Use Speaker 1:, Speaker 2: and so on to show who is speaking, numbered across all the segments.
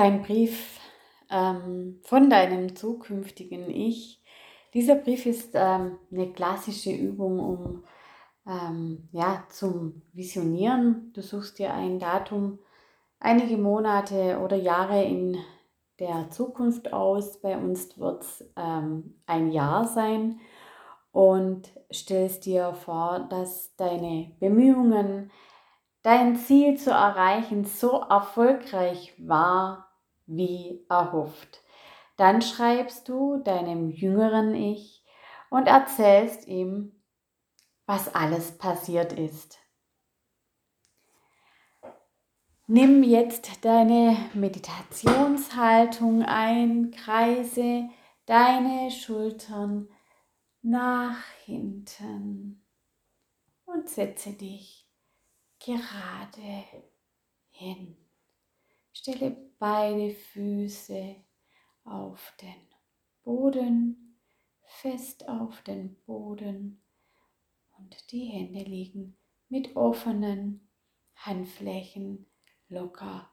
Speaker 1: Ein Brief ähm, von deinem zukünftigen Ich. Dieser Brief ist ähm, eine klassische Übung, um ähm, ja, zum Visionieren. Du suchst dir ein Datum, einige Monate oder Jahre in der Zukunft aus. Bei uns wird es ähm, ein Jahr sein und stellst dir vor, dass deine Bemühungen, dein Ziel zu erreichen, so erfolgreich war wie erhofft. Dann schreibst du deinem jüngeren Ich und erzählst ihm, was alles passiert ist. Nimm jetzt deine Meditationshaltung ein, kreise deine Schultern nach hinten und setze dich gerade hin. Stelle beide Füße auf den Boden, fest auf den Boden und die Hände liegen mit offenen Handflächen locker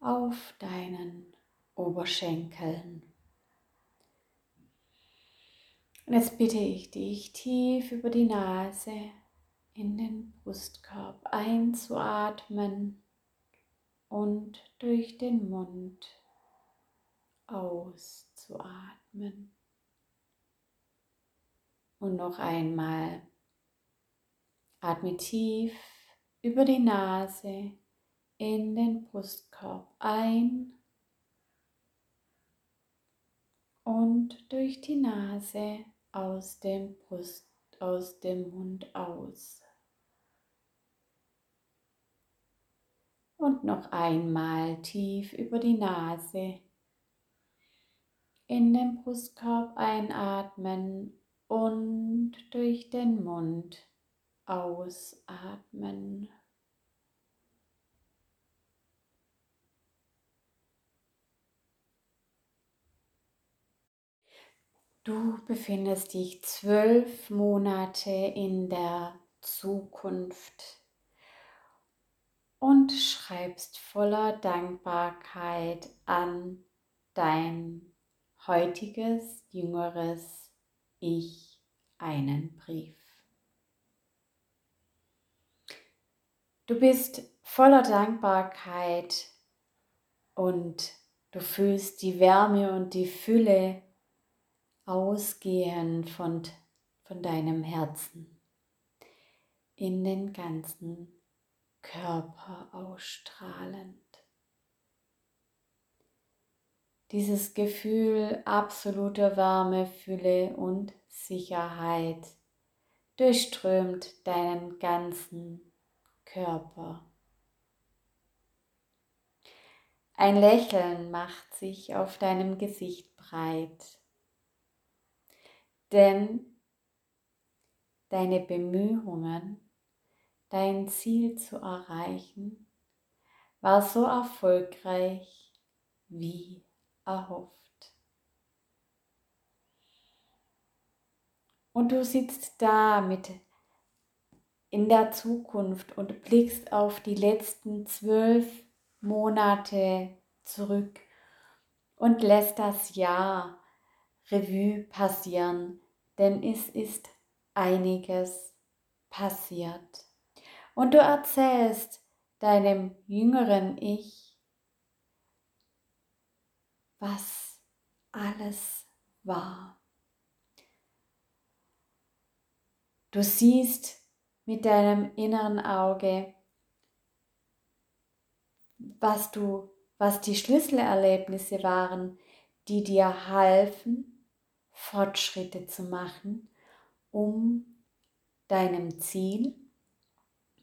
Speaker 1: auf deinen Oberschenkeln. Und jetzt bitte ich dich tief über die Nase in den Brustkorb einzuatmen und durch den Mund auszuatmen. Und noch einmal atme tief über die Nase in den Brustkorb ein und durch die Nase aus dem Brust, aus dem Mund aus. Und noch einmal tief über die Nase in den Brustkorb einatmen und durch den Mund ausatmen. Du befindest dich zwölf Monate in der Zukunft und schreibst voller Dankbarkeit an dein heutiges, jüngeres Ich einen Brief. Du bist voller Dankbarkeit und du fühlst die Wärme und die Fülle ausgehend von, von deinem Herzen in den ganzen Körper ausstrahlend. Dieses Gefühl absoluter Wärme, Fülle und Sicherheit durchströmt deinen ganzen Körper. Ein Lächeln macht sich auf deinem Gesicht breit, denn deine Bemühungen dein Ziel zu erreichen, war so erfolgreich wie erhofft. Und du sitzt da mit in der Zukunft und blickst auf die letzten zwölf Monate zurück und lässt das Jahr Revue passieren, denn es ist einiges passiert. Und du erzählst deinem jüngeren Ich, was alles war. Du siehst mit deinem inneren Auge, was du, was die Schlüsselerlebnisse waren, die dir halfen, Fortschritte zu machen, um deinem Ziel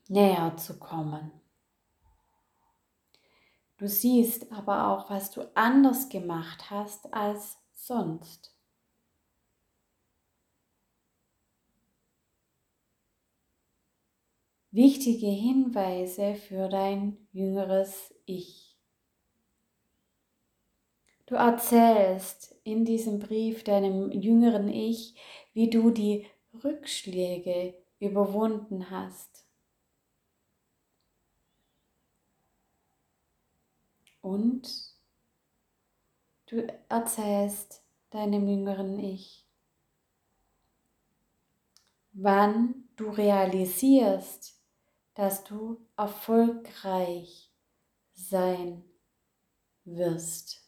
Speaker 1: näher zu kommen. Du siehst aber auch, was du anders gemacht hast als sonst. Wichtige Hinweise für dein jüngeres Ich. Du erzählst in diesem Brief deinem jüngeren Ich, wie du die Rückschläge überwunden hast und Du erzählst deinem jüngeren Ich, wann du realisierst, dass du erfolgreich sein wirst.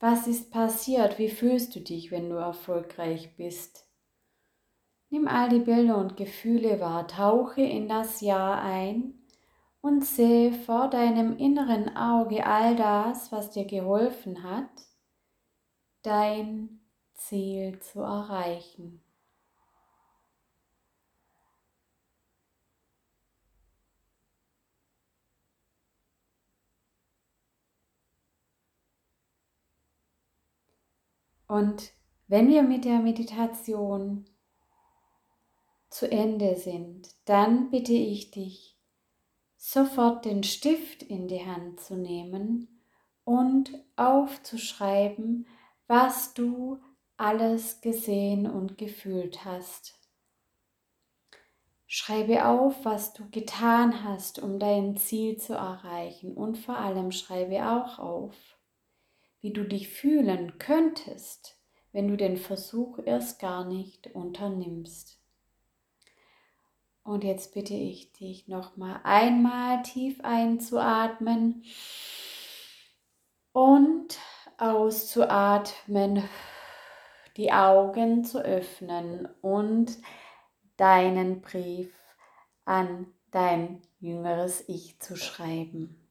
Speaker 1: Was ist passiert? Wie fühlst du dich, wenn du erfolgreich bist? Nimm all die Bilder und Gefühle wahr, tauche in das Jahr ein und sehe vor deinem inneren Auge all das, was dir geholfen hat, dein Ziel zu erreichen. Und wenn wir mit der Meditation zu Ende sind, dann bitte ich dich, sofort den Stift in die Hand zu nehmen und aufzuschreiben, was du alles gesehen und gefühlt hast. Schreibe auf, was du getan hast, um dein Ziel zu erreichen und vor allem schreibe auch auf, wie du dich fühlen könntest, wenn du den Versuch erst gar nicht unternimmst. Und jetzt bitte ich dich nochmal einmal tief einzuatmen und auszuatmen, die Augen zu öffnen und deinen Brief an dein jüngeres Ich zu schreiben.